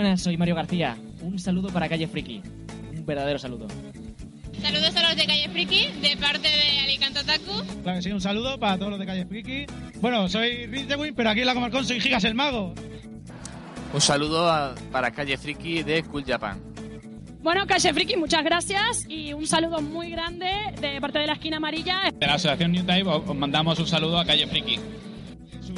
Buenas, soy Mario García. Un saludo para Calle Friki. Un verdadero saludo. Saludos a los de Calle Friki, de parte de Alicante Otaku. Claro que sí, un saludo para todos los de Calle Friki. Bueno, soy Ritewin, pero aquí en la Comarcón soy Gigas el Mago. Un saludo a- para Calle Friki de Cool Japan. Bueno, Calle Friki, muchas gracias y un saludo muy grande de parte de la esquina amarilla. De la Asociación New Type os os mandamos un saludo a Calle Friki.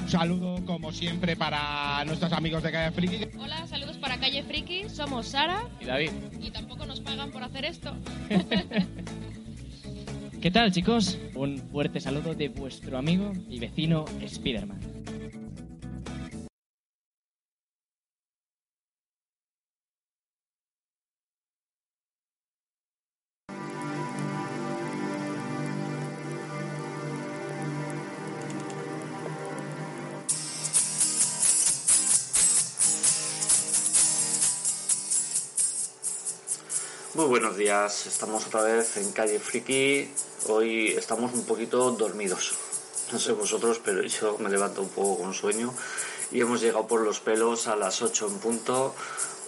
Un saludo, como siempre, para nuestros amigos de Calle Friki. Hola, saludos para Calle Friki. Somos Sara Y David. y tampoco nos pagan por hacer esto. ¿Qué tal, chicos? Un fuerte saludo de vuestro amigo y vecino Spiderman. Muy buenos días, estamos otra vez en Calle Friki. Hoy estamos un poquito dormidos. No sé vosotros, pero yo me levanto un poco con sueño y hemos llegado por los pelos a las 8 en punto.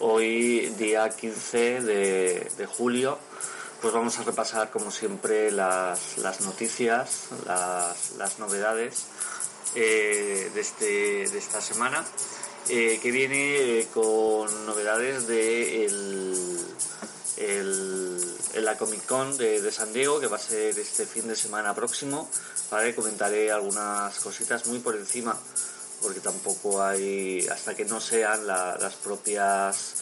Hoy, día 15 de, julio, pues vamos a repasar como siempre las, las noticias, las, novedades eh, de, este, de esta semana, eh, que viene eh, con novedades de el, en la Comic Con de, San Diego, que va a ser este fin de semana próximo. ¿vale? Comentaré algunas cositas muy por encima, porque tampoco hay, hasta que no sean la- las propias,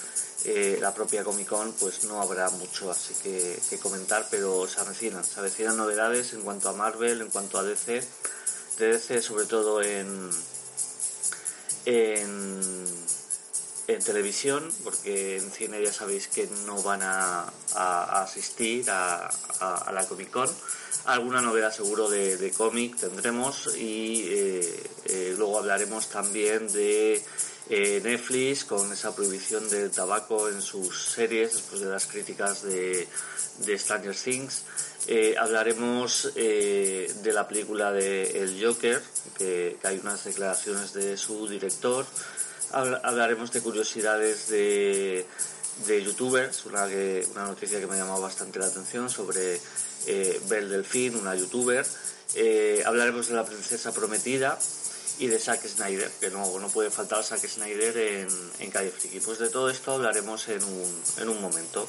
eh, la propia Comic Con, pues no habrá mucho así que, que comentar, pero se avecinan, se avecinan novedades en cuanto a Marvel, en cuanto a DC, de DC sobre todo en, en, en televisión, porque en cine ya sabéis que no van a, asistir a, la Comic Con. Alguna novedad seguro de, cómic tendremos y eh, eh, luego hablaremos también de eh, Netflix con esa prohibición del tabaco en sus series después de las críticas de, Stranger Things. Hablaremos de la película de El Joker, que hay unas declaraciones de su director. Habla- hablaremos de curiosidades de, youtubers, una, noticia que me ha llamado bastante la atención sobre eh, Belle Delfín, una youtuber. Eh, hablaremos de la princesa prometida y de Zack Snyder, que no, puede faltar Zack Snyder en, en Calle Friki. Pues de todo esto hablaremos en un momento.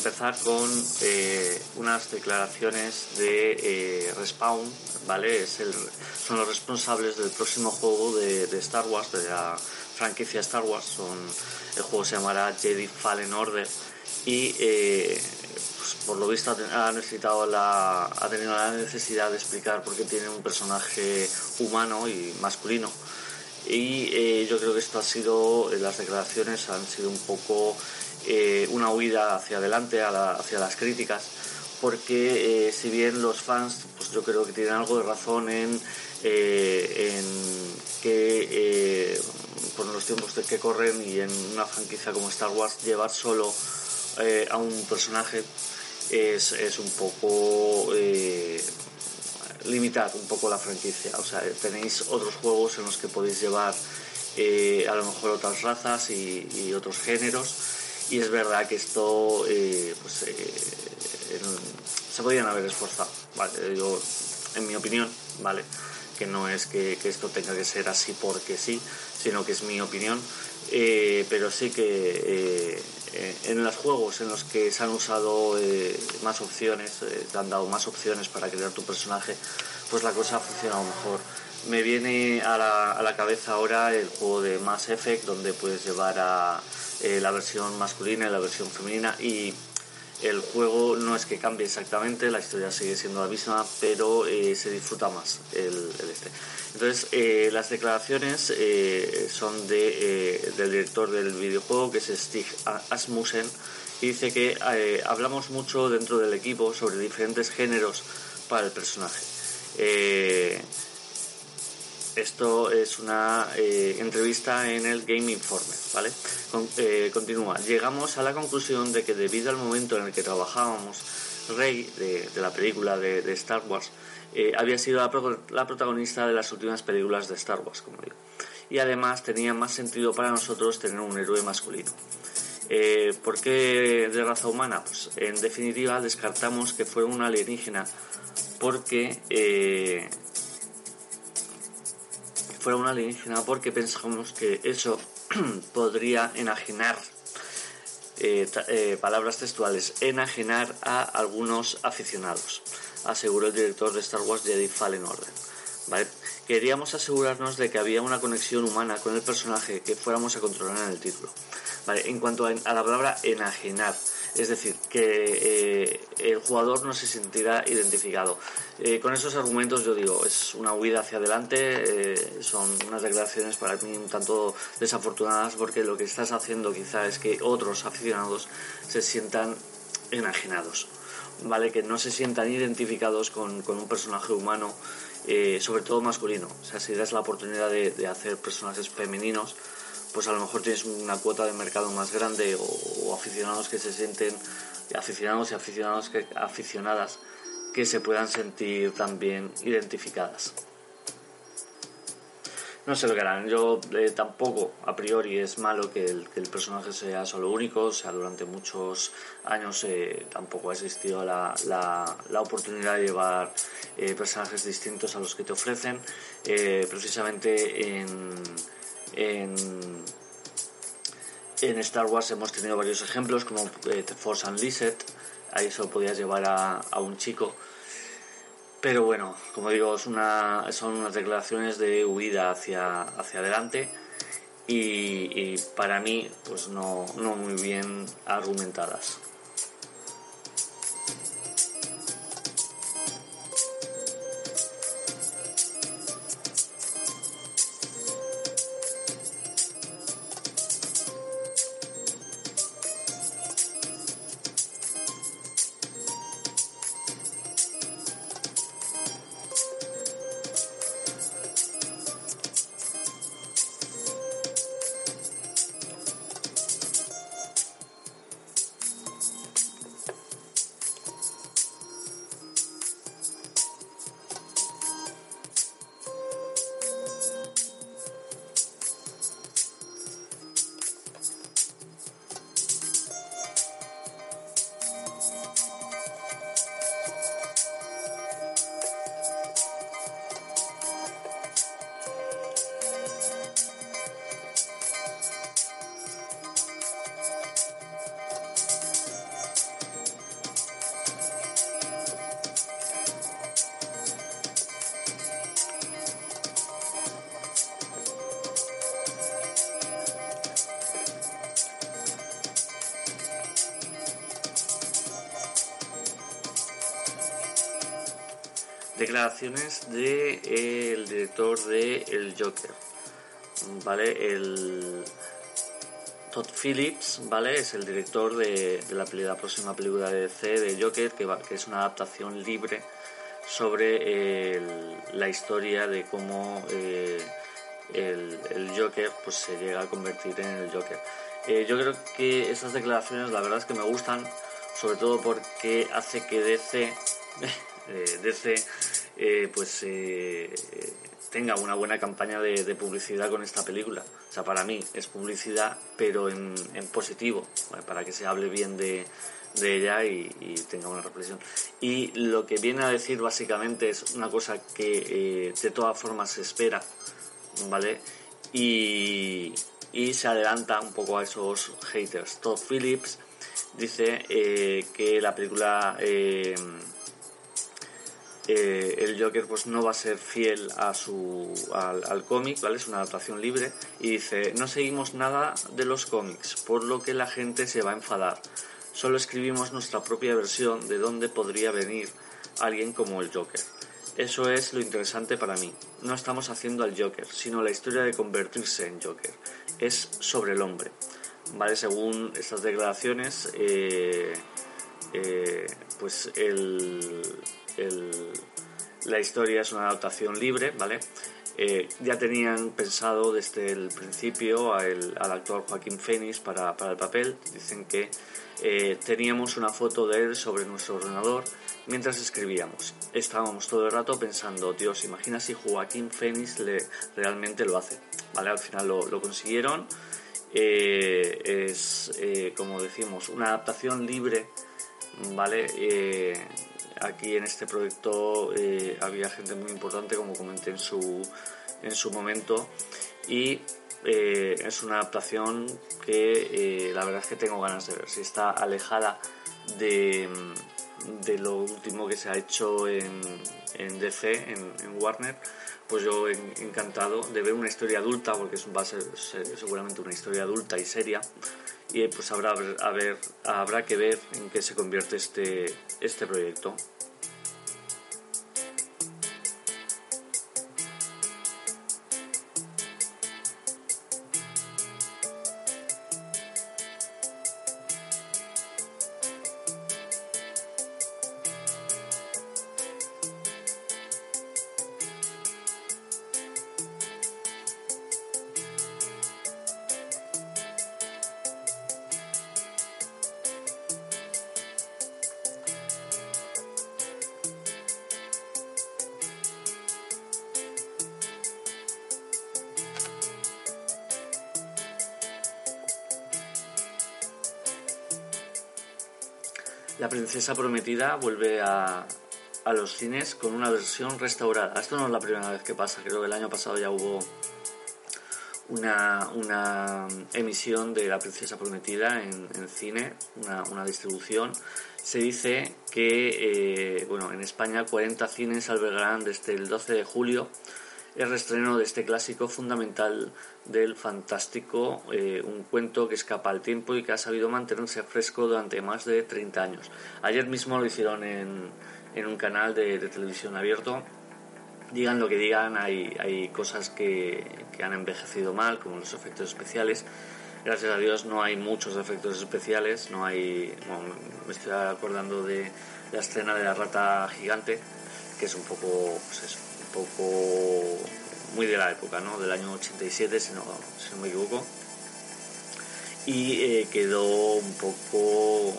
Empezar con eh, unas declaraciones de eh, Respawn, ¿vale? Es el, son los responsables del próximo juego de, de, Star Wars, de la franquicia Star Wars. Son, el juego se llamará Jedi Fallen Order y eh, pues, por lo visto ha, necesitado la, ha tenido la necesidad de explicar por qué tiene un personaje humano y masculino. Y yo creo que esto ha sido, las declaraciones han sido un poco eh, una huida hacia adelante, hacia las críticas, porque eh, si bien los fans, pues yo creo que tienen algo de razón en, eh, en que con los tiempos que corren y en una franquicia como Star Wars llevar solo a un personaje es, es un poco limitar un poco la franquicia. O sea, tenéis otros juegos en los que podéis llevar a lo mejor otras razas y otros géneros y es verdad que esto eh, pues, eh, se podían haber esforzado. Yo, en mi opinión, ¿vale? Que no es que, esto tenga que ser así porque sí, sino que es mi opinión, eh, pero sí que en los juegos en los que se han usado más opciones, te han dado más opciones para crear tu personaje, pues la cosa ha funcionado mejor. Me viene a la, a la cabeza ahora el juego de Mass Effect, donde puedes llevar a eh, la versión masculina y la versión femenina y el juego no es que cambie exactamente, la historia sigue siendo la misma, pero eh, se disfruta más el, este. Entonces, eh, las declaraciones son de, del director del videojuego, que es Stig Asmussen, y dice que hablamos mucho dentro del equipo sobre diferentes géneros para el personaje. Esto es una eh, entrevista en el Game Informer, ¿vale? Eh, continúa. Llegamos a la conclusión de que debido al momento en el que trabajábamos, Rey, de, la película de, Star Wars, eh, había sido la, protagonista de las últimas películas de Star Wars, como digo. Y además tenía más sentido para nosotros tener un héroe masculino. ¿Por qué de raza humana? Pues en definitiva descartamos que fuera un alienígena porque fuera una alienígena porque pensamos que eso podría enajenar, eh, eh, palabras textuales, enajenar a algunos aficionados, aseguró el director de Star Wars Jedi Fallen Order. Queríamos asegurarnos de que había una conexión humana con el personaje que fuéramos a controlar en el título. En cuanto a, la palabra enajenar, es decir, que eh, el jugador no se sentirá identificado. Eh, con esos argumentos yo digo, es una huida hacia adelante, eh, son unas declaraciones para mí un tanto desafortunadas porque lo que estás haciendo quizá es que otros aficionados se sientan enajenados, ¿vale? Que no se sientan identificados con, un personaje humano, sobre todo masculino. O sea, si das la oportunidad de hacer personajes femeninos, pues a lo mejor tienes una cuota de mercado más grande o, aficionados que se sienten aficionados y aficionados que, aficionadas que se puedan sentir también identificadas. No sé lo que harán. Yo eh, tampoco, a priori, es malo que el, personaje sea solo único. O sea, durante muchos años eh, tampoco ha existido la, la, oportunidad de llevar eh, personajes distintos a los que te ofrecen. precisamente en en, Star Wars hemos tenido varios ejemplos, como eh, Force Unleashed, ahí solo podías llevar a, un chico. Pero bueno, como digo, son unas declaraciones de huida hacia, adelante y, para mí pues no muy bien argumentadas. Declaraciones del de, el director de El Joker, ¿vale? El Todd Phillips, ¿vale? Es el director de, la, la, próxima película de DC de Joker, que, que es una adaptación libre sobre la historia de cómo eh, el, Joker pues se llega a convertir en el Joker. Eh, yo creo que esas declaraciones la verdad es que me gustan, sobre todo porque hace que DC, eh, DC pues tenga una buena campaña de, publicidad con esta película. O sea, para mí es publicidad, pero en, positivo, para que se hable bien de, ella y, tenga una reflexión. Y lo que viene a decir básicamente es una cosa que eh, de todas formas se espera, ¿vale? Y, se adelanta un poco a esos haters. Todd Phillips dice eh, que la película... Eh, eh, el Joker pues no va a ser fiel a su, al, cómic, ¿vale? Es una adaptación libre y dice, no seguimos nada de los cómics, por lo que la gente se va a enfadar. Solo escribimos nuestra propia versión de dónde podría venir alguien como el Joker. Eso es lo interesante para mí. No estamos haciendo al Joker, sino la historia de convertirse en Joker. Es sobre el hombre. ¿Vale? Según estas declaraciones, eh, eh, pues el, la historia es una adaptación libre, ¿vale? Eh, ya tenían pensado desde el principio al actor Joaquín Phoenix para, el papel. Dicen que eh, teníamos una foto de él sobre nuestro ordenador mientras escribíamos. Estábamos todo el rato pensando, Dios, imagina si Joaquín Phoenix le, realmente lo hace. ¿Vale? Al final lo, consiguieron. Eh, es, como decimos, una adaptación libre, ¿vale? Aquí en este proyecto eh, había gente muy importante, como comenté en su, en su momento, y eh, es una adaptación que eh, la verdad es que tengo ganas de ver. Si está alejada de, de lo último que se ha hecho en, DC, en, Warner, pues yo encantado de ver una historia adulta, porque va a ser seguramente una historia adulta y seria, y pues habrá, a ver, habrá que ver en qué se convierte este, este proyecto. Princesa prometida vuelve a, los cines con una versión restaurada. Esto no es la primera vez que pasa, creo que el año pasado ya hubo una, emisión de La Princesa Prometida en, cine, una, distribución. Se dice que eh, bueno, en España 40 cines albergarán desde el 12 de julio el restreno de este clásico fundamental del fantástico, eh, un cuento que escapa al tiempo y que ha sabido mantenerse fresco durante más de 30 años. Ayer mismo lo hicieron en, en un canal de, televisión abierto. Digan lo que digan, hay, hay cosas que, que han envejecido mal, como los efectos especiales. Gracias a Dios no hay muchos efectos especiales, no hay... me estoy acordando de la escena de la rata gigante, que es un poco, pues eso, poco muy de la época, ¿no? Del año 87, si no, si no me equivoco. Y eh, quedó un poco,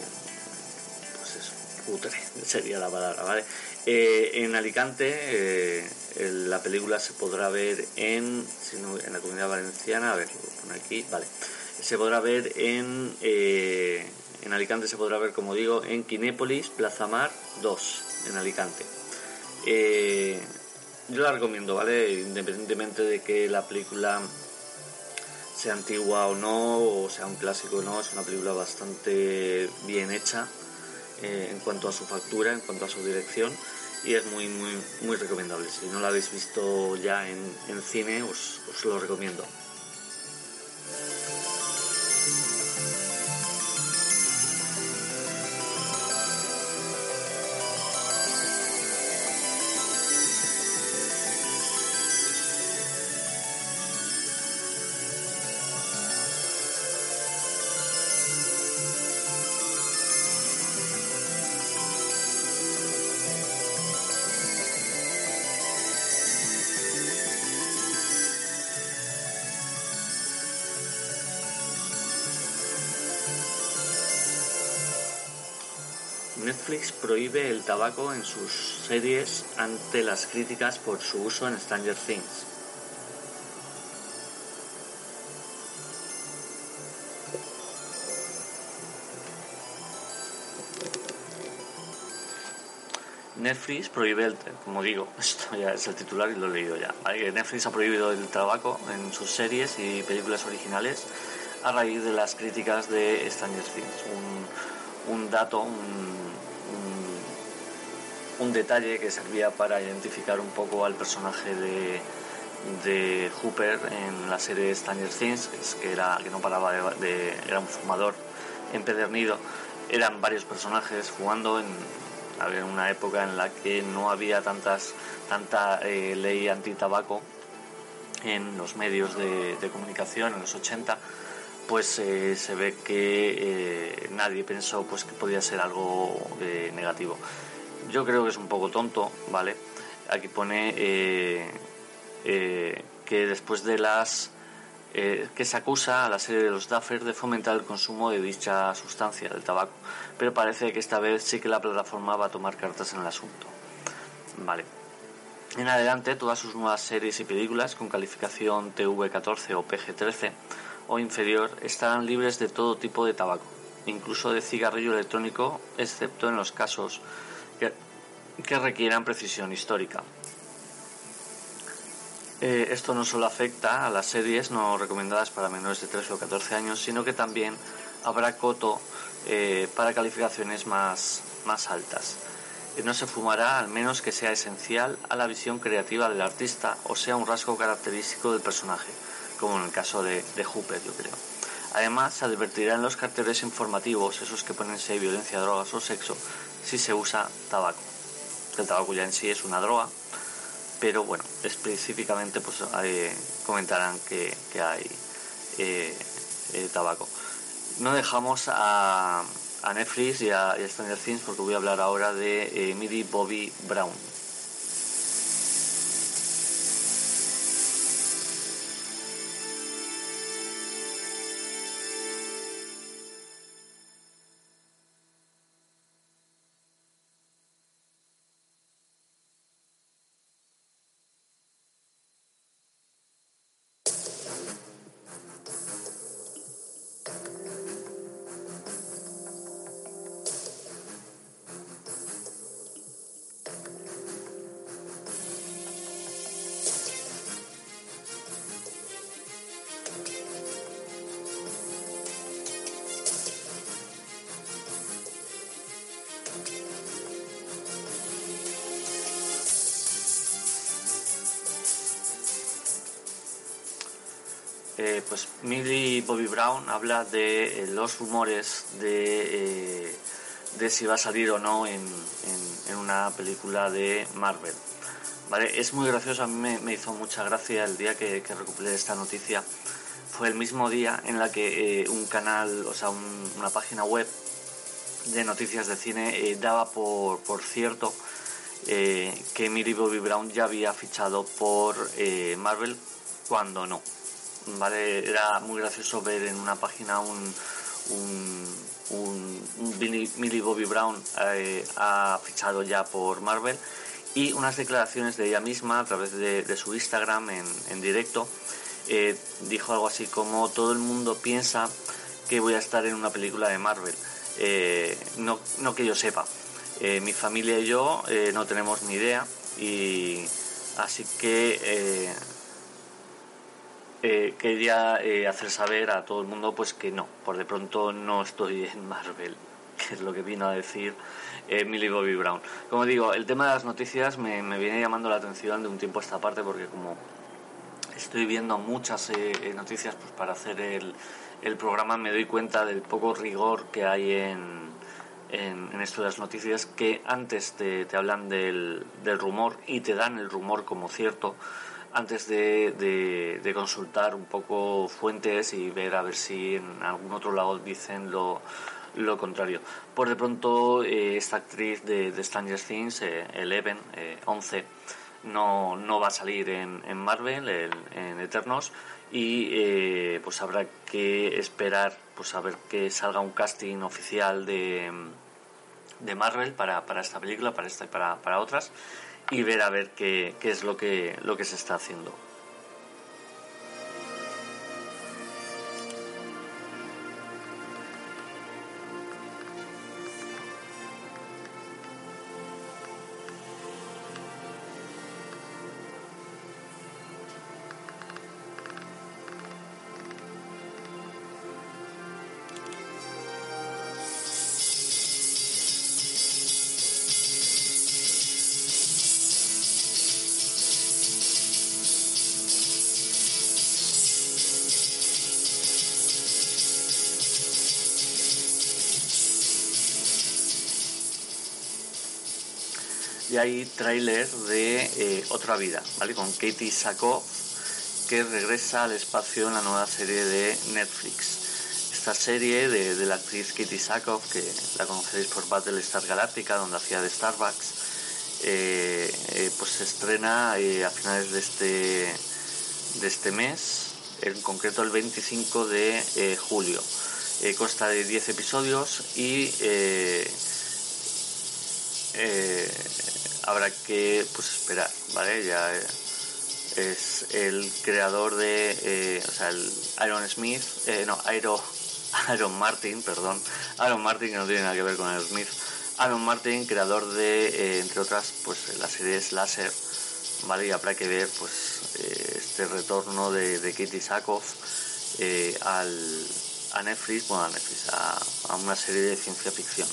pues eso, putre, sería la palabra, ¿vale? Eh, en Alicante eh, la película se podrá ver en, si no, en la comunidad valenciana, a ver, lo voy aquí, vale. Se podrá ver en, en Alicante se podrá ver, como digo, en Quinépolis, Plaza Mar 2, en Alicante. Yo la recomiendo, ¿vale? Independientemente de que la película sea antigua o no, o sea un clásico o no, es una película bastante bien hecha eh, en cuanto a su factura, en cuanto a su dirección, y es muy, muy, muy recomendable. Si no la habéis visto ya en, cine, os, os lo recomiendo. Netflix prohíbe el tabaco en sus series ante las críticas por su uso en Stranger Things. Netflix prohíbe, el, como digo, esto ya es el titular y lo he leído ya. Netflix ha prohibido el tabaco en sus series y películas originales a raíz de las críticas de Stranger Things. Un, dato, un, detalle que servía para identificar un poco al personaje de, de Hooper en la serie Stranger Things, que, era, que no paraba de, era un fumador empedernido. Eran varios personajes jugando en una época en la que no había tantas tanta eh, ley antitabaco en los medios de, comunicación en los 80 pues eh, se ve que eh, nadie pensó pues que podía ser algo negativo yo creo que es un poco tonto vale aquí pone que después de las eh, que se acusa a la serie de los Duffer de fomentar el consumo de dicha sustancia, del tabaco, pero parece que esta vez sí que la plataforma va a tomar cartas en el asunto. Vale. En adelante, todas sus nuevas series y películas con calificación TV14 o PG13 o inferior estarán libres de todo tipo de tabaco, incluso de cigarrillo electrónico, excepto en los casos que requieran precisión histórica. Eh, esto no solo afecta a las series no recomendadas para menores de 13 o 14 años, sino que también habrá coto eh, para calificaciones más, más altas. Eh, no se fumará al menos que sea esencial a la visión creativa del artista o sea un rasgo característico del personaje, como en el caso de, de Hooper, yo creo. Además, se advertirá en los carteles informativos, esos que ponen si hay violencia, drogas o sexo, si se usa tabaco. El tabaco ya en sí es una droga, pero bueno, específicamente pues comentarán que, hay eh, eh, tabaco. No dejamos a, Netflix y a, Stranger Things porque voy a hablar ahora de eh, Bobby Brown. Eh, pues Millie Bobby Brown habla de eh, los rumores de, eh, de, si va a salir o no en, una película de Marvel. ¿Vale? Es muy gracioso, a mí me, hizo mucha gracia el día que, que, recuperé esta noticia. Fue el mismo día en la que un canal, o sea, una página web de noticias de cine daba por, por cierto que Millie Bobby Brown ya había fichado por Marvel cuando no. ¿Vale? Era muy gracioso ver en una página un, un, Millie Bobby Brown eh, ha fichado ya por Marvel y unas declaraciones de ella misma a través de, su Instagram en, directo. Eh, dijo algo así como todo el mundo piensa que voy a estar en una película de Marvel. Eh, no, no, que yo sepa. mi familia y yo no tenemos ni idea y así que eh, quería eh, hacer saber a todo el mundo pues que no, por de pronto no estoy en Marvel, que es lo que vino a decir eh, Millie Bobby Brown. Como digo, el tema de las noticias me, viene llamando la atención de un tiempo a esta parte porque como estoy viendo muchas eh, noticias pues para hacer el, el, programa me doy cuenta del poco rigor que hay en, en, esto de las noticias que antes te, te hablan del, del rumor y te dan el rumor como cierto antes de, consultar un poco fuentes y ver a ver si en algún otro lado dicen lo, lo contrario. Por de pronto, eh, esta actriz de, de Stranger Things, eh, Eleven, 11, eh, no, no va a salir en, en Marvel, en, Eternos, y pues habrá que esperar pues a ver que salga un casting oficial de de Marvel para, para esta película, para esta y para, para otras, y ver a ver qué, qué es lo que, lo que se está haciendo. Hay tráiler de eh, Otra Vida, ¿vale? Con Katie Sackhoff, que regresa al espacio en la nueva serie de Netflix. Esta serie de, la actriz Katie Sackhoff, que la conoceréis por Battlestar Galactica, donde hacía de Starbucks, eh, eh, pues se estrena a finales de este, de este mes, en concreto el 25 de julio. consta de 10 episodios y habrá que pues esperar, ¿vale? Ya eh, es el creador de, eh, o sea, el Iron Smith, eh, no, Iron, Iron Martin, perdón, Iron Martin que no tiene nada que ver con el Smith, Iron Martin, creador de, entre otras, pues la serie Laser, ¿vale? Y habrá que ver, pues, este retorno de, de Katie Sackhoff al, a Netflix, bueno, a Netflix, a una serie de ciencia ficción.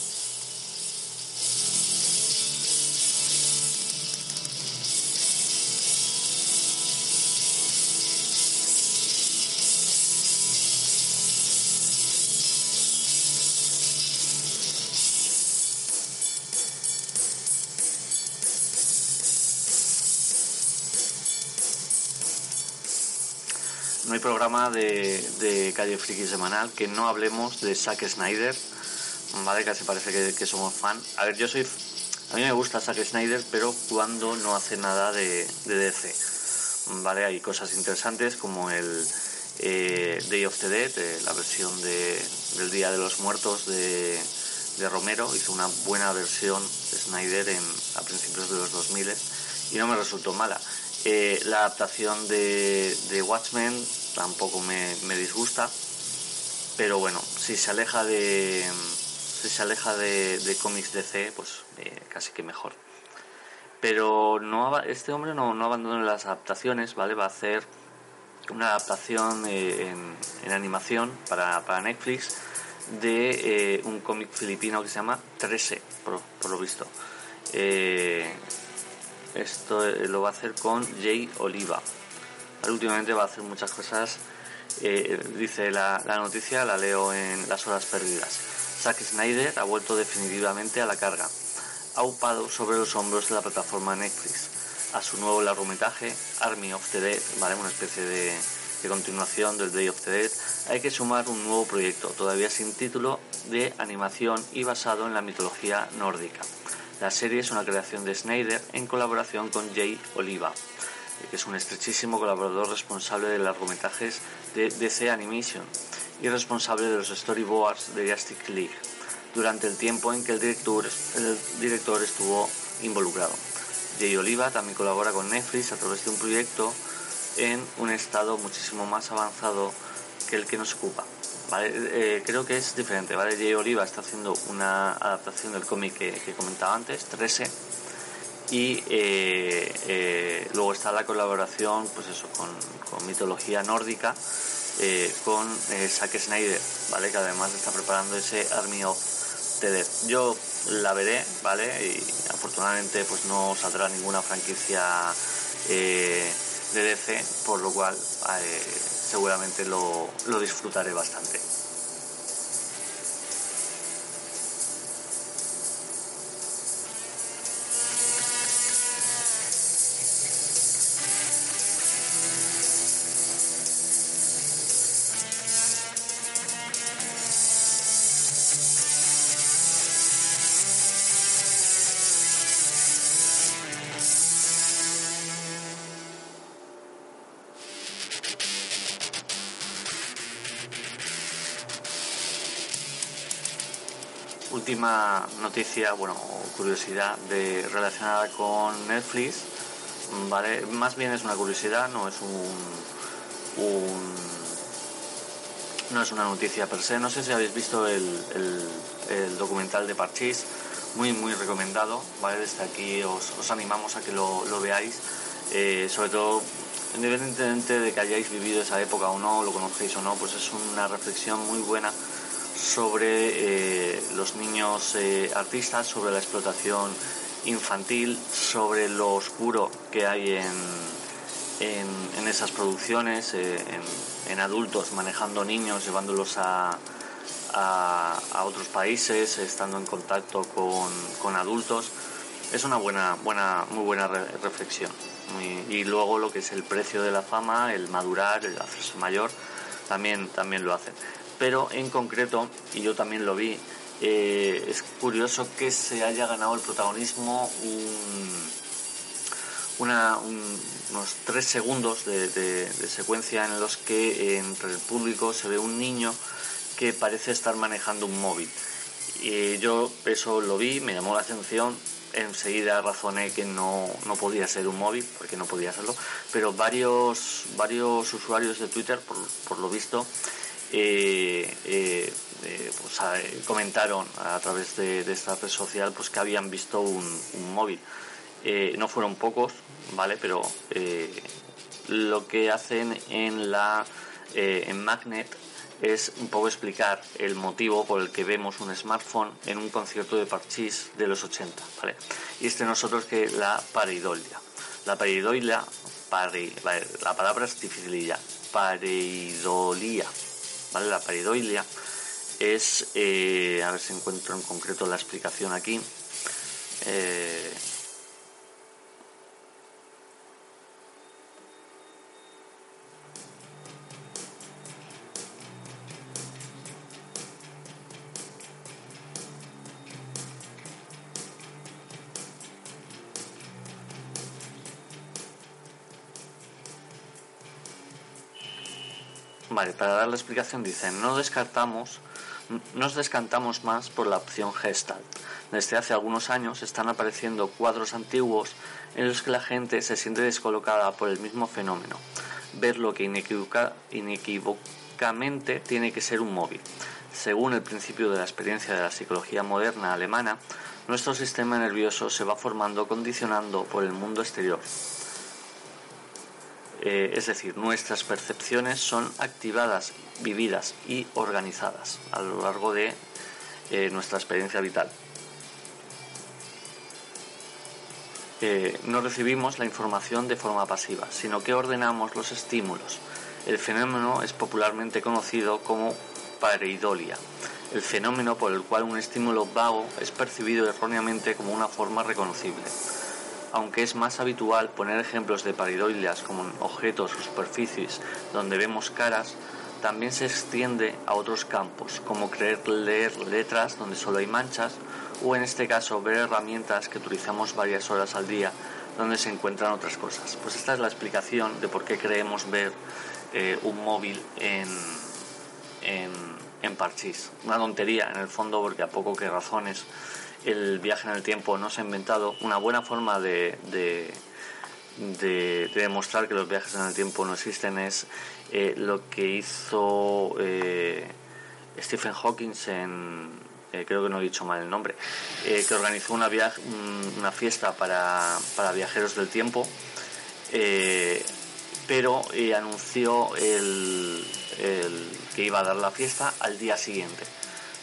Programa de, Calle Friki semanal que no hablemos de Zack Snyder, ¿vale? Casi parece que, somos fan. A ver, yo soy... A mí me gusta Zack Snyder, pero cuando no hace nada de, DC, ¿vale? Hay cosas interesantes como el eh, Day of the Dead, eh, la versión del Día de los Muertos de, Romero, hizo una buena versión de Snyder en, a principios de los 2000 y no me resultó mala. Eh, la adaptación de, de Watchmen tampoco me, disgusta, pero bueno, si se aleja de si se aleja de, de cómics DC, pues eh, casi que mejor. Pero no este hombre no, no abandona las adaptaciones, ¿vale? Va a hacer una adaptación eh, en, animación para, Netflix de un cómic filipino que se llama 13, por, lo visto. Esto eh, lo va a hacer con Jay Oliva. Últimamente va a hacer muchas cosas. Eh, dice la, noticia, la leo en las horas perdidas. Zack Snyder ha vuelto definitivamente a la carga. Ha upado sobre los hombros de la plataforma Netflix a su nuevo largometraje Army of the Dead, ¿vale? una especie de, continuación del Day of the Dead, hay que sumar un nuevo proyecto, todavía sin título, de animación y basado en la mitología nórdica. La serie es una creación de Snyder en colaboración con Jay Oliva, es un estrechísimo colaborador responsable de largometrajes de DC Animation y responsable de los storyboards de Justice League durante el tiempo en que el director, el director estuvo involucrado. Jay Oliva también colabora con Netflix a través de un proyecto en un estado muchísimo más avanzado que el que nos ocupa. Eh, creo que es diferente, ¿vale? Jay Oliva está haciendo una adaptación del cómic que, comentaba antes, 13, y eh, eh, luego está la colaboración, pues eso, con, mitología nórdica, con Zack Snyder, ¿vale? Que además está preparando ese Army of the Yo la veré, ¿vale? Y afortunadamente pues no saldrá ninguna franquicia de DC, por lo cual seguramente lo, lo disfrutaré bastante. Última noticia, bueno, curiosidad de, relacionada con Netflix, ¿vale? Más bien es una curiosidad, no es un, no es una noticia per se. No sé si habéis visto el, documental de Parchís, muy muy recomendado, ¿vale? Desde aquí os, os animamos a que lo, lo veáis, eh, sobre todo independientemente de que hayáis vivido esa época o no, lo conozcáis o no, pues es una reflexión muy buena sobre eh, los niños eh, artistas, sobre la explotación infantil, sobre lo oscuro que hay en, en, esas producciones, eh, en, adultos manejando niños, llevándolos a, a, otros países, estando en contacto con, con, adultos. Es una buena, buena, muy buena reflexión. y luego lo que es el precio de la fama, el madurar, el hacerse mayor, también, también lo hacen pero en concreto, y yo también lo vi, eh, es curioso que se haya ganado el protagonismo unos tres segundos de, secuencia en los que entre el público se ve un niño que parece estar manejando un móvil. Y yo eso lo vi, me llamó la atención, enseguida razoné que no, podía ser un móvil, porque no podía serlo, pero varios, varios usuarios de Twitter, por lo visto, eh, eh, eh, pues, comentaron a través de, esta red social pues que habían visto un, móvil. no fueron pocos, ¿vale? Pero lo que hacen en la en Magnet es un poco explicar el motivo por el que vemos un smartphone en un concierto de Parchís de los 80, ¿vale? Y este nosotros que la pareidolia. La pareidolia, la palabra es dificililla, pareidolia, ¿vale? La paridoilia es, eh, a ver si encuentro en concreto la explicación aquí, eh, para dar la explicación dicen, no descartamos, nos descantamos más por la opción Gestalt. Desde hace algunos años están apareciendo cuadros antiguos en los que la gente se siente descolocada por el mismo fenómeno, ver lo que inequívocamente tiene que ser un móvil. Según el principio de la experiencia de la psicología moderna alemana, nuestro sistema nervioso se va formando condicionando por el mundo exterior eh, es decir, nuestras percepciones son activadas, vividas y organizadas a lo largo de eh, nuestra experiencia vital. Eh, no recibimos la información de forma pasiva, sino que ordenamos los estímulos. El fenómeno es popularmente conocido como pareidolia, el fenómeno por el cual un estímulo vago es percibido erróneamente como una forma reconocible aunque es más habitual poner ejemplos de paridoilias como objetos o superficies donde vemos caras, también se extiende a otros campos, como creer leer letras donde solo hay manchas, o en este caso ver herramientas que utilizamos varias horas al día donde se encuentran otras cosas. Pues esta es la explicación de por qué creemos ver eh, un móvil en, en, en parchís. Una tontería en el fondo porque a poco que razones el viaje en el tiempo no se ha inventado, una buena forma de, de, demostrar que los viajes en el tiempo no existen es eh, lo que hizo eh, Stephen Hawking eh, creo que no he dicho mal el nombre, que organizó una, viaje, una fiesta para, para, viajeros del tiempo, pero anunció el, que iba a dar la fiesta al día siguiente.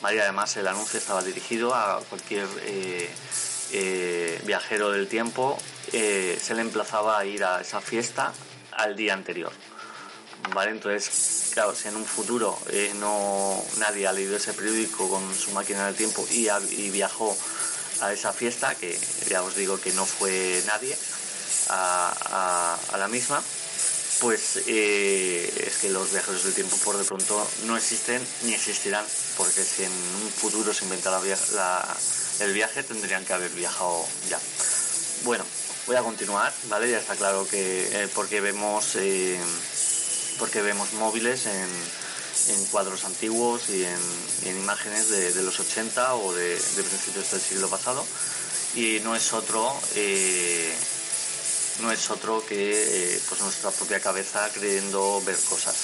Además, el anuncio estaba dirigido a cualquier eh, eh, viajero del tiempo. Eh, se le emplazaba a ir a esa fiesta al día anterior. ¿Vale? Entonces, claro, si en un futuro no nadie ha leído ese periódico con su máquina del tiempo y, viajó a esa fiesta, que ya os digo que no fue nadie a la misma, pues eh, es que los viajeros del tiempo por de pronto no existen ni existirán, porque si en un futuro se inventara el viaje tendrían que haber viajado ya. Bueno, voy a continuar, ¿vale? Ya está claro que eh, porque vemos eh, porque vemos móviles en, en cuadros antiguos y en, imágenes de, los 80 o de, principios del siglo pasado y no es otro no es otro que eh, pues nuestra propia cabeza creyendo ver cosas.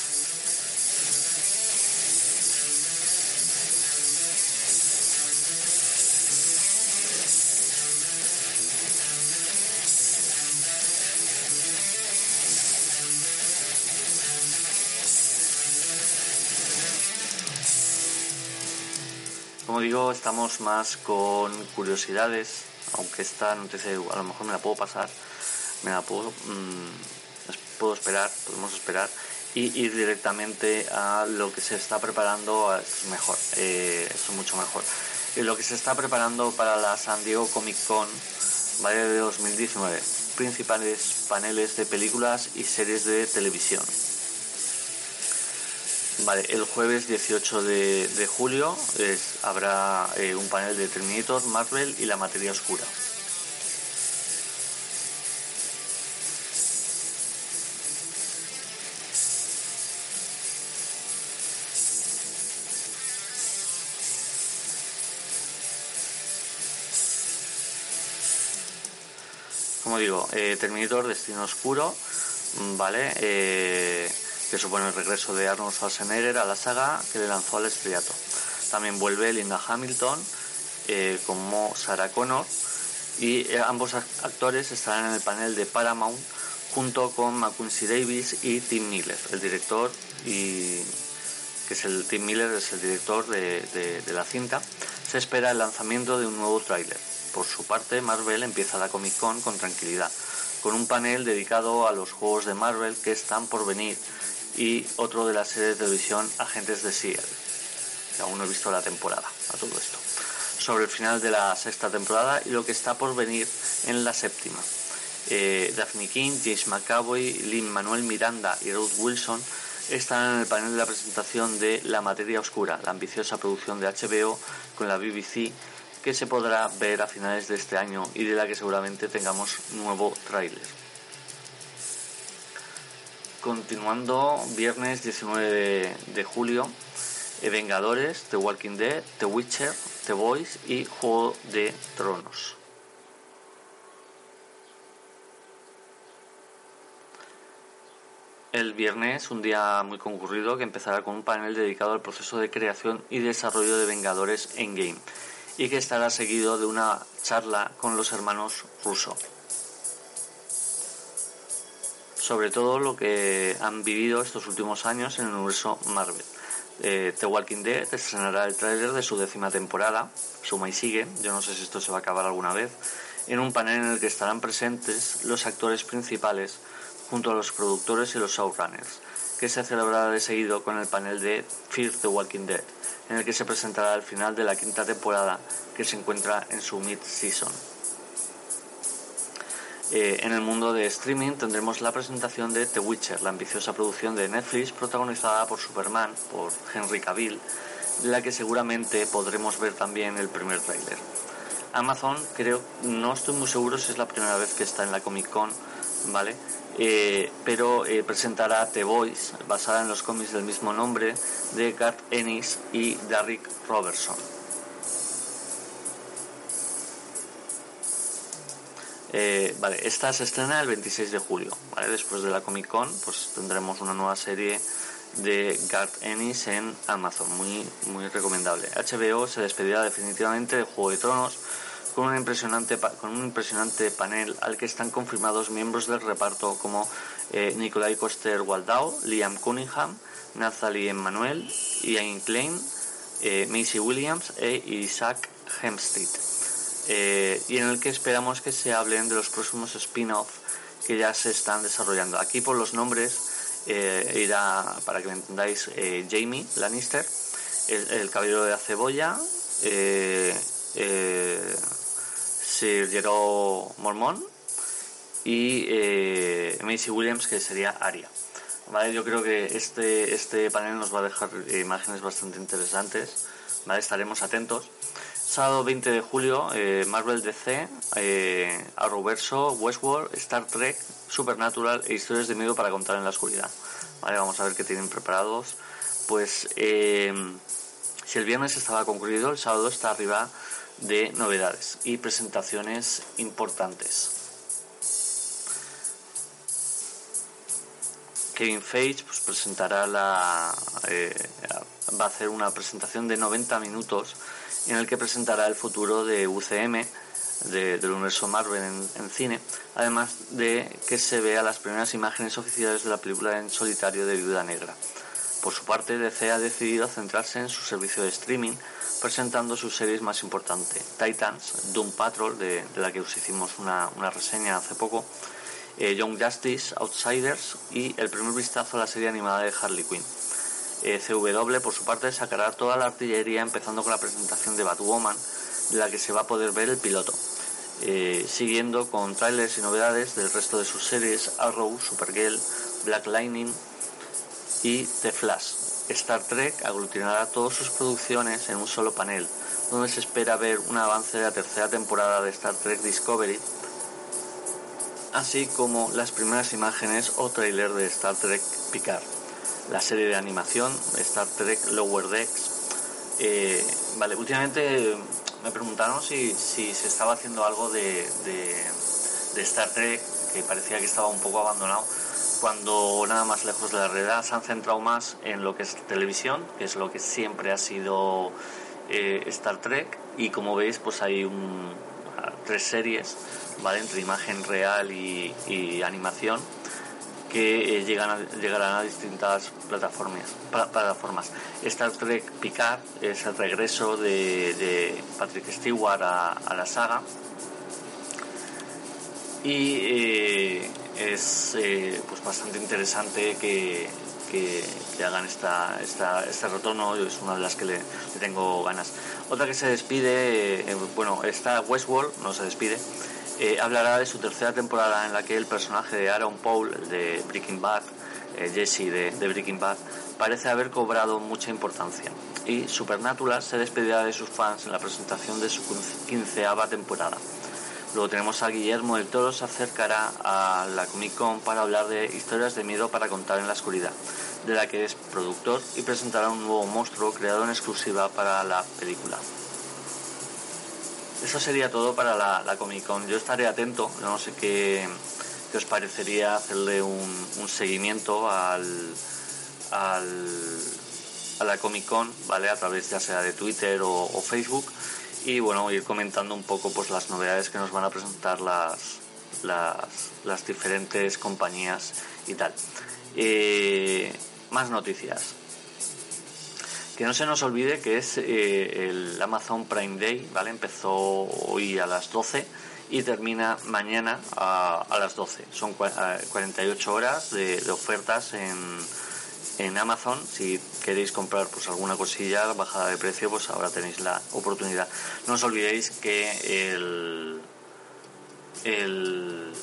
Como digo, estamos más con curiosidades, aunque esta noticia a lo mejor me la puedo pasar, me la puedo, mm, puedo esperar, podemos esperar y ir directamente a lo que se está preparando, es mejor, eh, es mucho mejor. Y lo que se está preparando para la San Diego Comic Con, ¿vale? de 2019, principales paneles de películas y series de televisión. Vale, el jueves 18 de, julio habrá eh, un panel de Terminator, Marvel y la materia oscura. Digo, eh, Terminator, Destino Oscuro, mm, ¿vale? Eh, que supone el regreso de Arnold Schwarzenegger a la saga que le lanzó al estrellato. También vuelve Linda Hamilton eh, como Sarah Connor y ambos act- actores estarán en el panel de Paramount junto con Mackenzie Davis y Tim Miller, el director y que es el Tim Miller es el director de- de la cinta. Se espera el lanzamiento de un nuevo tráiler. Por su parte, Marvel empieza la Comic Con con tranquilidad, con un panel dedicado a los juegos de Marvel que están por venir y otro de la serie de televisión Agentes de S.H.I.E.L.D. que aún no he visto la temporada a todo esto. Sobre el final de la sexta temporada y lo que está por venir en la séptima. Eh, Daphne King, James McAvoy, Lin Manuel Miranda y Ruth Wilson están en el panel de la presentación de La Materia Oscura, la ambiciosa producción de HBO con la BBC que se podrá ver a finales de este año y de la que seguramente tengamos nuevo tráiler. Continuando, viernes 19 de, de julio, eh, Vengadores, The Walking Dead, The Witcher, The Voice y Juego de Tronos. El viernes, un día muy concurrido que empezará con un panel dedicado al proceso de creación y desarrollo de Vengadores Endgame y que estará seguido de una charla con los hermanos Russo sobre todo lo que han vivido estos últimos años en el universo Marvel. Eh, The Walking Dead estrenará el tráiler de su décima temporada, suma y sigue, yo no sé si esto se va a acabar alguna vez, en un panel en el que estarán presentes los actores principales junto a los productores y los showrunners, que se celebrará de seguido con el panel de Fear the Walking Dead, en el que se presentará el final de la quinta temporada que se encuentra en su mid-season. Eh, en el mundo de streaming tendremos la presentación de The Witcher, la ambiciosa producción de Netflix protagonizada por Superman, por Henry Cavill, de la que seguramente podremos ver también el primer tráiler. Amazon, creo, no estoy muy seguro si es la primera vez que está en la Comic Con, ¿vale? Eh, pero eh, presentará The Voice, basada en los cómics del mismo nombre, de Garth Ennis y Derrick Robertson. Eh, vale, esta se estrena el 26 de julio, ¿vale? Después de la Comic Con, pues tendremos una nueva serie de Garth Ennis en Amazon, muy, muy recomendable. HBO se despedirá definitivamente de Juego de Tronos con, una impresionante, con un impresionante panel al que están confirmados miembros del reparto como eh, Coster-Waldau, Liam Cunningham, Nathalie Emmanuel, Ian Klein, eh, Macy Williams e Isaac Hempstead eh, y en el que esperamos que se hablen de los próximos spin-off que ya se están desarrollando. Aquí por los nombres eh, irá, para que me entendáis, eh, Jamie Lannister, el, el caballero de la cebolla, Sir Jerome Mormont y eh, Macy Williams que sería Arya. ¿Vale? Yo creo que este, este panel nos va a dejar imágenes bastante interesantes. ¿vale? Estaremos atentos. Sábado 20 de julio, eh, Marvel DC, eh, Arrowverso, Westworld, Star Trek, Supernatural e historias de miedo para contar en la oscuridad. ¿Vale? Vamos a ver qué tienen preparados pues eh, si el viernes estaba concluido, el sábado está arriba de novedades y presentaciones importantes. Kevin Feige pues, presentará la eh, va a hacer una presentación de 90 minutos en el que presentará el futuro de UCM del universo Marvel en, cine, además de que se vea las primeras imágenes oficiales de la película en solitario de Viuda Negra. Por su parte, DC ha decidido centrarse en su servicio de streaming, presentando sus series más importantes, Titans, Doom Patrol, de, la que os hicimos una, reseña hace poco, eh, Young Justice, Outsiders y el primer vistazo a la serie animada de Harley Quinn. Eh, CW, por su parte, sacará toda la artillería empezando con la presentación de Batwoman, de la que se va a poder ver el piloto. Eh, siguiendo con trailers y novedades del resto de sus series Arrow, Supergirl, Black Lightning y The Flash. Star Trek aglutinará todas sus producciones en un solo panel, donde se espera ver un avance de la tercera temporada de Star Trek Discovery, así como las primeras imágenes o trailer de Star Trek Picard, la serie de animación Star Trek Lower Decks. Eh, vale, últimamente me preguntaron si, si se estaba haciendo algo de, de, Star Trek, que parecía que estaba un poco abandonado, cuando nada más lejos de la realidad se han centrado más en lo que es televisión, que es lo que siempre ha sido eh, Star Trek, y como veis, pues hay un, tres series, ¿vale? Entre imagen real y, animación que eh, llegan llegarán a distintas plataformas, plataformas. Star Trek Picard es el regreso de, Patrick Stewart a, la saga y eh, es eh, pues bastante interesante que, hagan esta, este retorno, es una de las que le, tengo ganas. Otra que se despide, bueno, está Westworld, no se despide, eh, hablará de su tercera temporada en la que el personaje de Aaron Paul de Breaking Bad, eh, Jesse de, Breaking Bad, parece haber cobrado mucha importancia. Y Supernatural se despedirá de sus fans en la presentación de su quinceava temporada. Luego tenemos a Guillermo del Toro, se acercará a la Comic Con para hablar de historias de miedo para contar en la oscuridad, de la que es productor y presentará un nuevo monstruo creado en exclusiva para la película. Eso sería todo para la, Comic Con. Yo estaré atento, no sé qué, os parecería hacerle un, seguimiento al, a la Comic Con, ¿vale? A través ya sea de Twitter o, Facebook y bueno, ir comentando un poco pues las novedades que nos van a presentar las, las, diferentes compañías y tal. Eh, más noticias que no se nos olvide que es eh, el Amazon Prime Day, ¿vale? Empezó hoy a las 12 y termina mañana a, las 12. Son 48 horas de, ofertas en, Amazon. Si queréis comprar pues alguna cosilla bajada de precio, pues ahora tenéis la oportunidad. No os olvidéis que el, el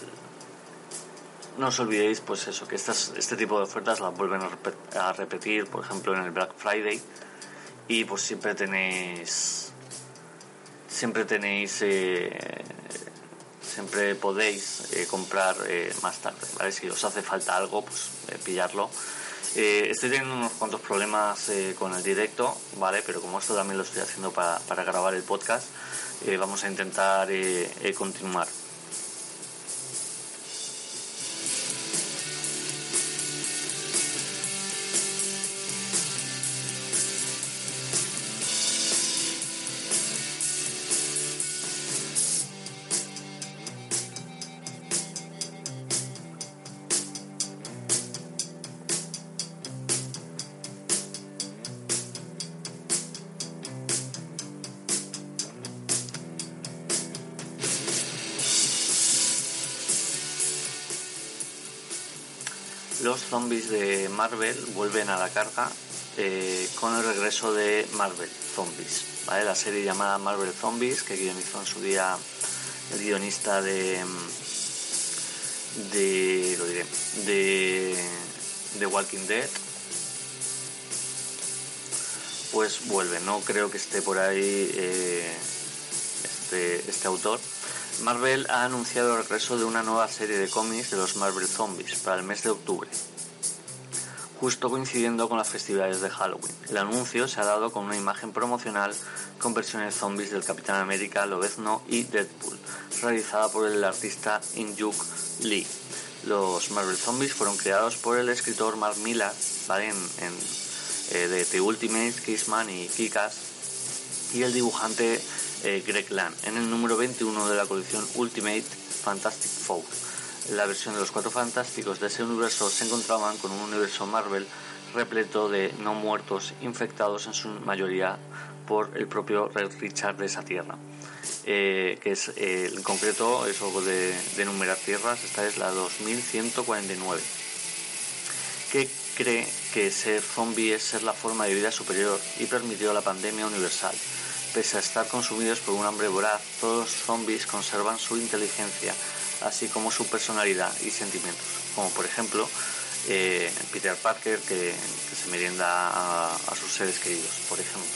no os olvidéis pues eso que estas, este tipo de ofertas las vuelven a, repetir por ejemplo en el Black Friday y pues siempre tenéis siempre tenéis eh, siempre podéis eh, comprar eh, más tarde ¿vale? si os hace falta algo pues pillarlo estoy teniendo unos cuantos problemas con el directo vale pero como esto también lo estoy haciendo para, grabar el podcast vamos a intentar continuar vuelven a la carga eh, con el regreso de Marvel Zombies, ¿vale? La serie llamada Marvel Zombies que guionizó en su día el guionista de de lo diré de, Walking Dead pues vuelve no creo que esté por ahí eh, este, este autor Marvel ha anunciado el regreso de una nueva serie de cómics de los Marvel Zombies para el mes de octubre. Justo coincidiendo con las festividades de Halloween. El anuncio se ha dado con una imagen promocional con versiones zombies del Capitán América, Lobezno y Deadpool, realizada por el artista Injuk Lee. Los Marvel Zombies fueron creados por el escritor Mark Millar ¿vale? en, eh, de The Ultimate, Kissman y Kikas y el dibujante eh, Greg Land en el número 21 de la colección Ultimate Fantastic Four la versión de los Cuatro Fantásticos de ese universo se encontraban con un universo Marvel repleto de no muertos infectados en su mayoría por el propio Richard de esa tierra. Eh, que es eh, en concreto eso de, de enumerar tierras, esta es la 2149, que cree que ser zombie es ser la forma de vida superior y permitió la pandemia universal. Pese a estar consumidos por un hambre voraz, todos los zombies conservan su inteligencia, así como su personalidad y sentimientos, como por ejemplo eh, Peter Parker que, se merienda a, sus seres queridos, por ejemplo.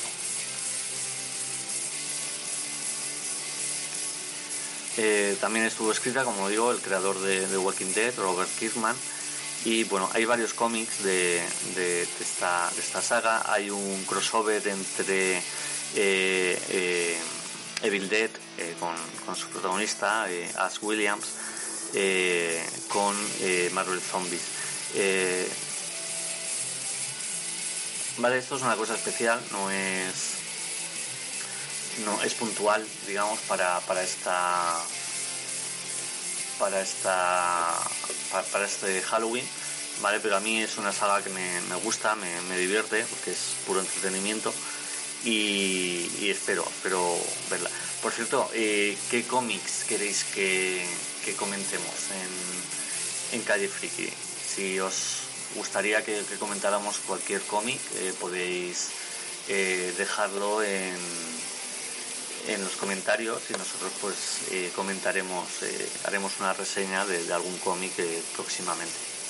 Eh, también estuvo escrita, como digo, el creador de, The Walking Dead, Robert Kirkman, y bueno, hay varios cómics de, esta, saga. Hay un crossover entre eh, Evil Dead eh, con, su protagonista, eh, Ash Williams, eh, con Marvel Zombies. vale, esto es una cosa especial, no es. No, es puntual, digamos, para, para esta. Para esta. Para, este Halloween. ¿vale? Pero a mí es una saga que me, gusta, me, me, divierte, porque es puro entretenimiento y, espero, espero verla. Por cierto, eh, ¿qué cómics queréis que, comentemos en, Calle Friki? Si os gustaría que, comentáramos cualquier cómic, eh, podéis eh, dejarlo en, en los comentarios y nosotros pues comentaremos, haremos una reseña de algún cómic próximamente.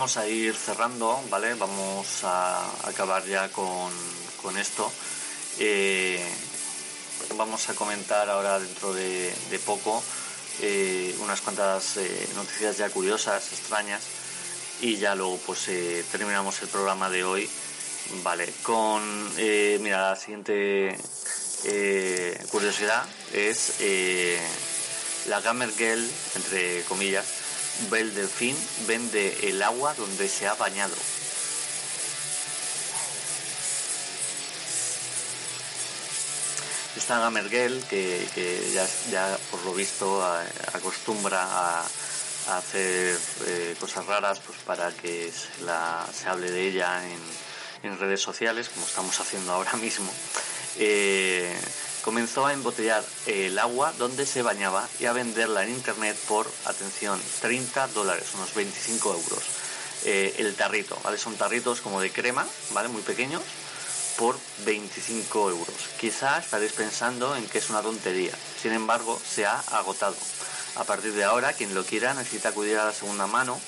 Vamos a ir cerrando, ¿vale? Vamos a acabar ya con, esto. Eh, vamos a comentar ahora dentro de, poco eh, unas cuantas eh, noticias ya curiosas, extrañas, y ya luego pues terminamos el programa de hoy, ¿vale? Con, mira, la siguiente curiosidad es la Gamer Girl, entre comillas, el delfín vende el agua donde se ha bañado. Esta Gamergel, que, que ya, por lo visto acostumbra a, hacer eh, cosas raras pues para que se, hable de ella en, en, redes sociales, como estamos haciendo ahora mismo. Eh, comenzó a embotellar el agua donde se bañaba y a venderla en internet por, atención, 30 dólares, unos 25 euros. Eh, el tarrito, ¿vale? Son tarritos como de crema, ¿vale? Muy pequeños, por 25 euros. Quizá estaréis pensando en que es una tontería, sin embargo, se ha agotado. A partir de ahora, quien lo quiera necesita acudir a la segunda mano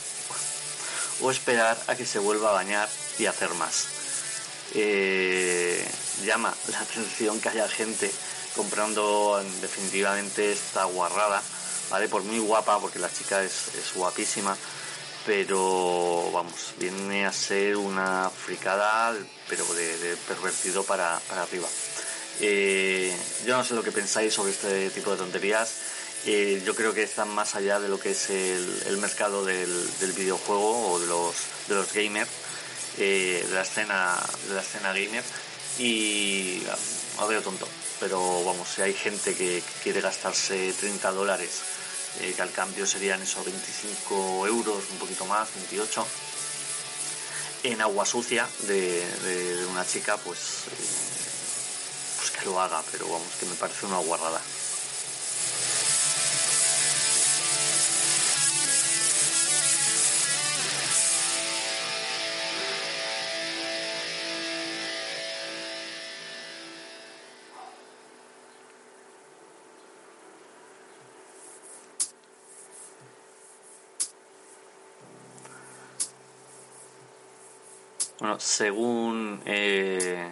o esperar a que se vuelva a bañar y hacer más. Eh, llama la atención que haya gente comprando definitivamente esta guarrada, ¿vale? Por muy guapa, porque la chica es, guapísima, pero vamos, viene a ser una fricada, pero de, pervertido para, arriba. Eh, yo no sé lo que pensáis sobre este tipo de tonterías. Eh, yo creo que están más allá de lo que es el, mercado del, videojuego o de los, de los gamers, eh, de, la escena, de la escena gamer y lo veo tonto, pero vamos, si hay gente que, quiere gastarse 30 dólares, eh, que al cambio serían esos 25 euros, un poquito más, 28, en agua sucia de, una chica, pues, eh, pues que lo haga, pero vamos, que me parece una guarrada. Según eh,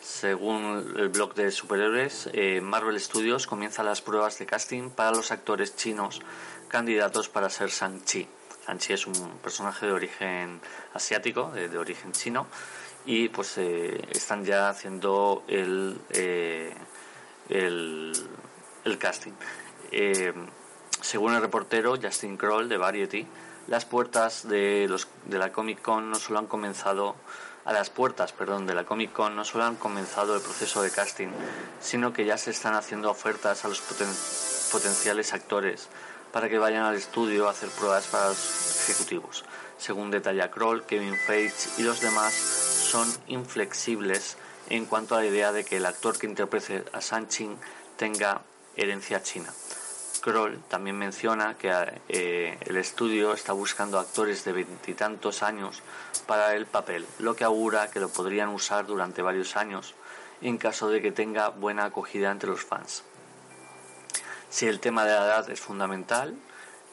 según el blog de superhéroes, eh, Marvel Studios comienza las pruebas de casting para los actores chinos candidatos para ser Shang-Chi. Shang-Chi es un personaje de origen asiático, de, origen chino, y pues eh, están ya haciendo el, el, el, casting. según el reportero Justin Kroll de Variety, las puertas de, los, de la Comic Con no solo han comenzado a las puertas, perdón, de la Comic Con no solo han comenzado el proceso de casting, sino que ya se están haciendo ofertas a los potenciales actores para que vayan al estudio a hacer pruebas para los ejecutivos. Según detalla Kroll, Kevin Feige y los demás son inflexibles en cuanto a la idea de que el actor que interprete a Shang-Chi tenga herencia china. Kroll también menciona que eh, el estudio está buscando actores de veintitantos años para el papel, lo que augura que lo podrían usar durante varios años en caso de que tenga buena acogida entre los fans. Si el tema de la edad es fundamental,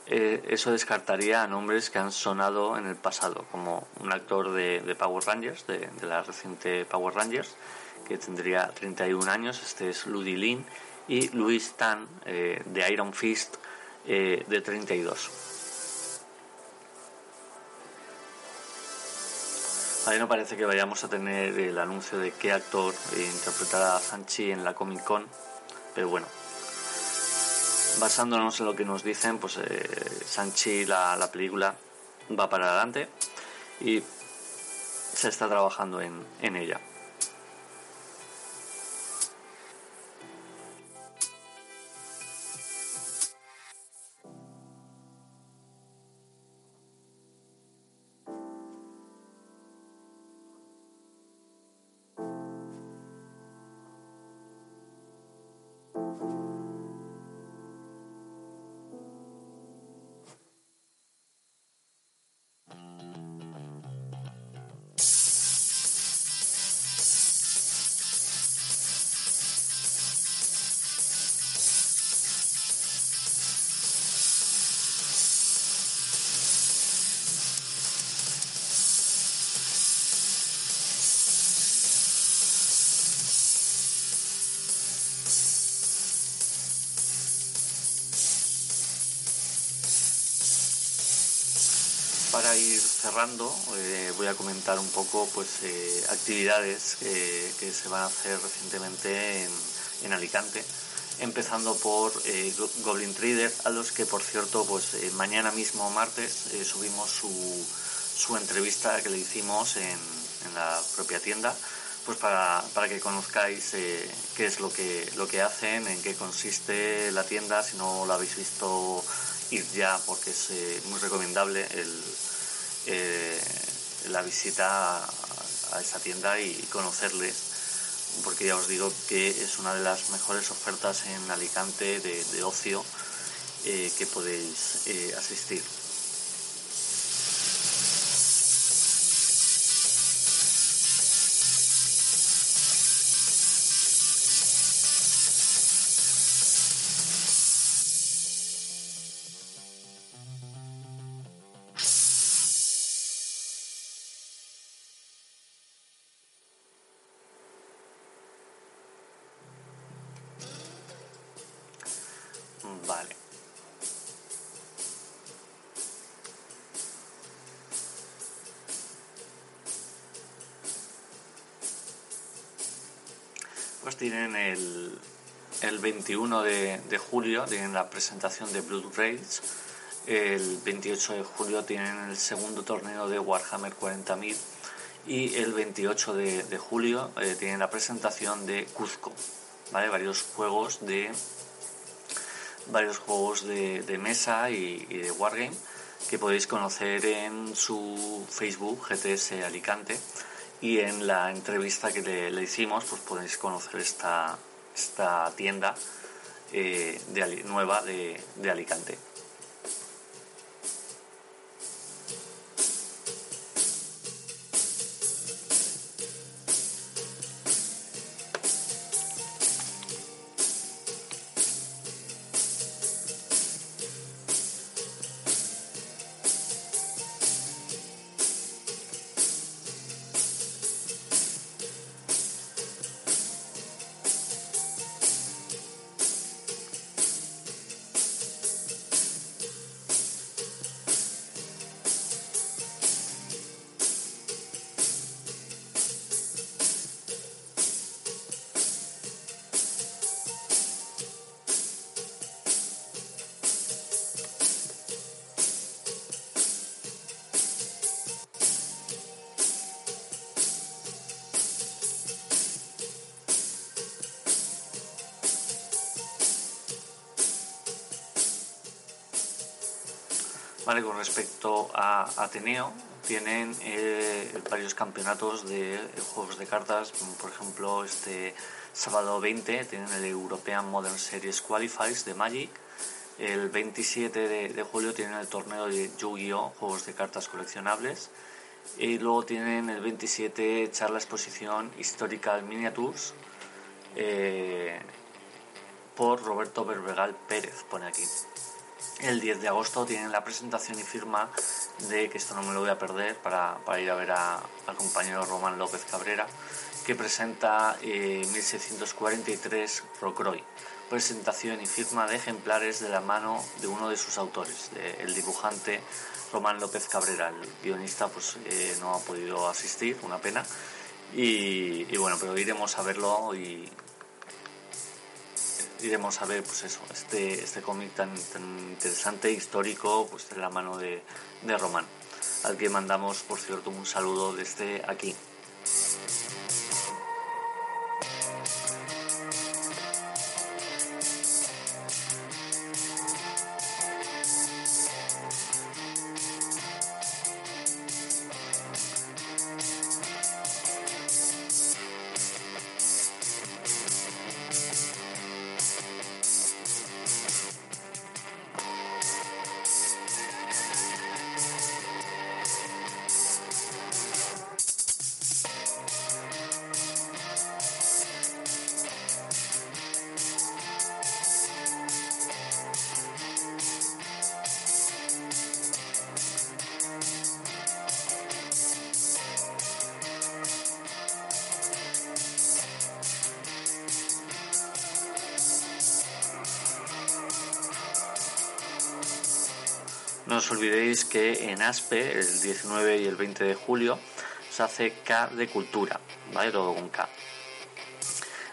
eh, eso descartaría a nombres que han sonado en el pasado, como un actor de, Power Rangers, de, la reciente Power Rangers, que tendría 31 años, este es Ludi Lin, y Luis Tan eh, de Iron Fist eh, de 32. Ahí no parece que vayamos a tener el anuncio de qué actor interpretará a Sanchi en la Comic Con, pero bueno, basándonos en lo que nos dicen, pues eh, Sanchi, la, la, película, va para adelante y se está trabajando en, en ella. Para ir cerrando, eh, voy a comentar un poco pues eh, actividades que se van a hacer recientemente en, Alicante, empezando por eh, Goblin Trader, a los que por cierto pues mañana mismo martes subimos su, entrevista que le hicimos en, la propia tienda, pues para, que conozcáis qué es lo que, lo que hacen, en qué consiste la tienda, si no la habéis visto ir ya porque es muy recomendable el, eh, la visita a, esa tienda y conocerles, porque ya os digo que es una de las mejores ofertas en Alicante de, ocio eh, que podéis eh, asistir. tienen el, el 21 de, de, julio, tienen la presentación de Blood Rage. El 28 de julio tienen el segundo torneo de Warhammer 40.000 y el 28 de, de julio eh, tienen la presentación de Cuzco, ¿vale? Varios juegos de varios juegos de, de mesa y, y, de Wargame que podéis conocer en su Facebook GTS Alicante y en la entrevista que le, hicimos pues podéis conocer esta, esta tienda eh, de, nueva de, de Alicante. Ateneo, tienen eh, varios campeonatos de juegos de cartas, como por ejemplo este sábado 20 tienen el European Modern Series Qualifiers de Magic, el 27 de, julio tienen el torneo de Yu-Gi-Oh! Juegos de cartas coleccionables, y luego tienen el 27 charla exposición Historical Miniatures eh, por Roberto Berbegal Pérez, pone aquí. El 10 de agosto tienen la presentación y firma de, que esto no me lo voy a perder, para, ir a ver al compañero Román López Cabrera, que presenta 1643 eh, Rocroi. Presentación y firma de ejemplares de la mano de uno de sus autores, el dibujante Román López Cabrera. El guionista pues, eh, no ha podido asistir, una pena. Y, y, bueno, pero iremos a verlo y, iremos a ver pues eso, este, este cómic tan, tan interesante, histórico, pues de la mano de, de Román, al que mandamos, por cierto, un saludo desde aquí. No os olvidéis que en ASPE, el 19 y el 20 de julio, se hace K de cultura, ¿vale? Todo con K.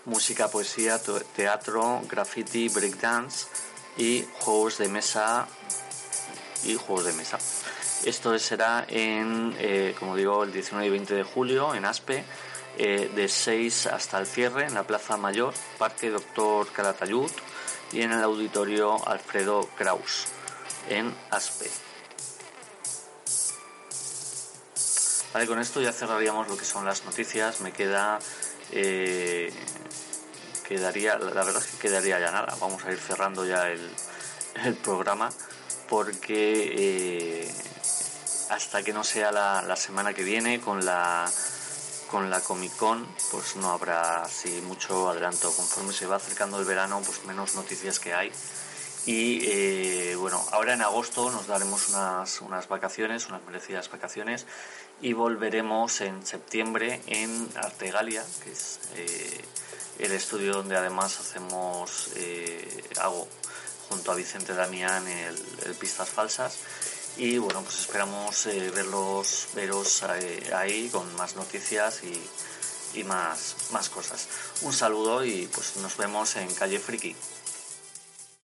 Música, poesía, teatro, graffiti, breakdance y juegos de mesa y juegos de mesa. Esto será en, eh, como digo, el 19 y 20 de julio en ASPE, eh, de 6 hasta el cierre en la Plaza Mayor, Parque Doctor Calatayud y en el Auditorio Alfredo Kraus en ASPE. Con esto ya cerraríamos lo que son las noticias. Me queda. Eh, quedaría. La verdad es que quedaría ya nada. Vamos a ir cerrando ya el, programa. Porque eh, hasta que no sea la, semana que viene con la con la Comic Con pues no habrá así mucho adelanto conforme se va acercando el verano pues menos noticias que hay y eh, bueno, ahora en agosto nos daremos unas, unas vacaciones, unas merecidas vacaciones, y volveremos en septiembre en Artegalia, que es eh, el estudio donde además hacemos, eh, hago junto a Vicente Damián el, Pistas Falsas. Y bueno, pues esperamos verlos, veros ahí con más noticias y, y más, más cosas. Un saludo y pues nos vemos en Calle Friki.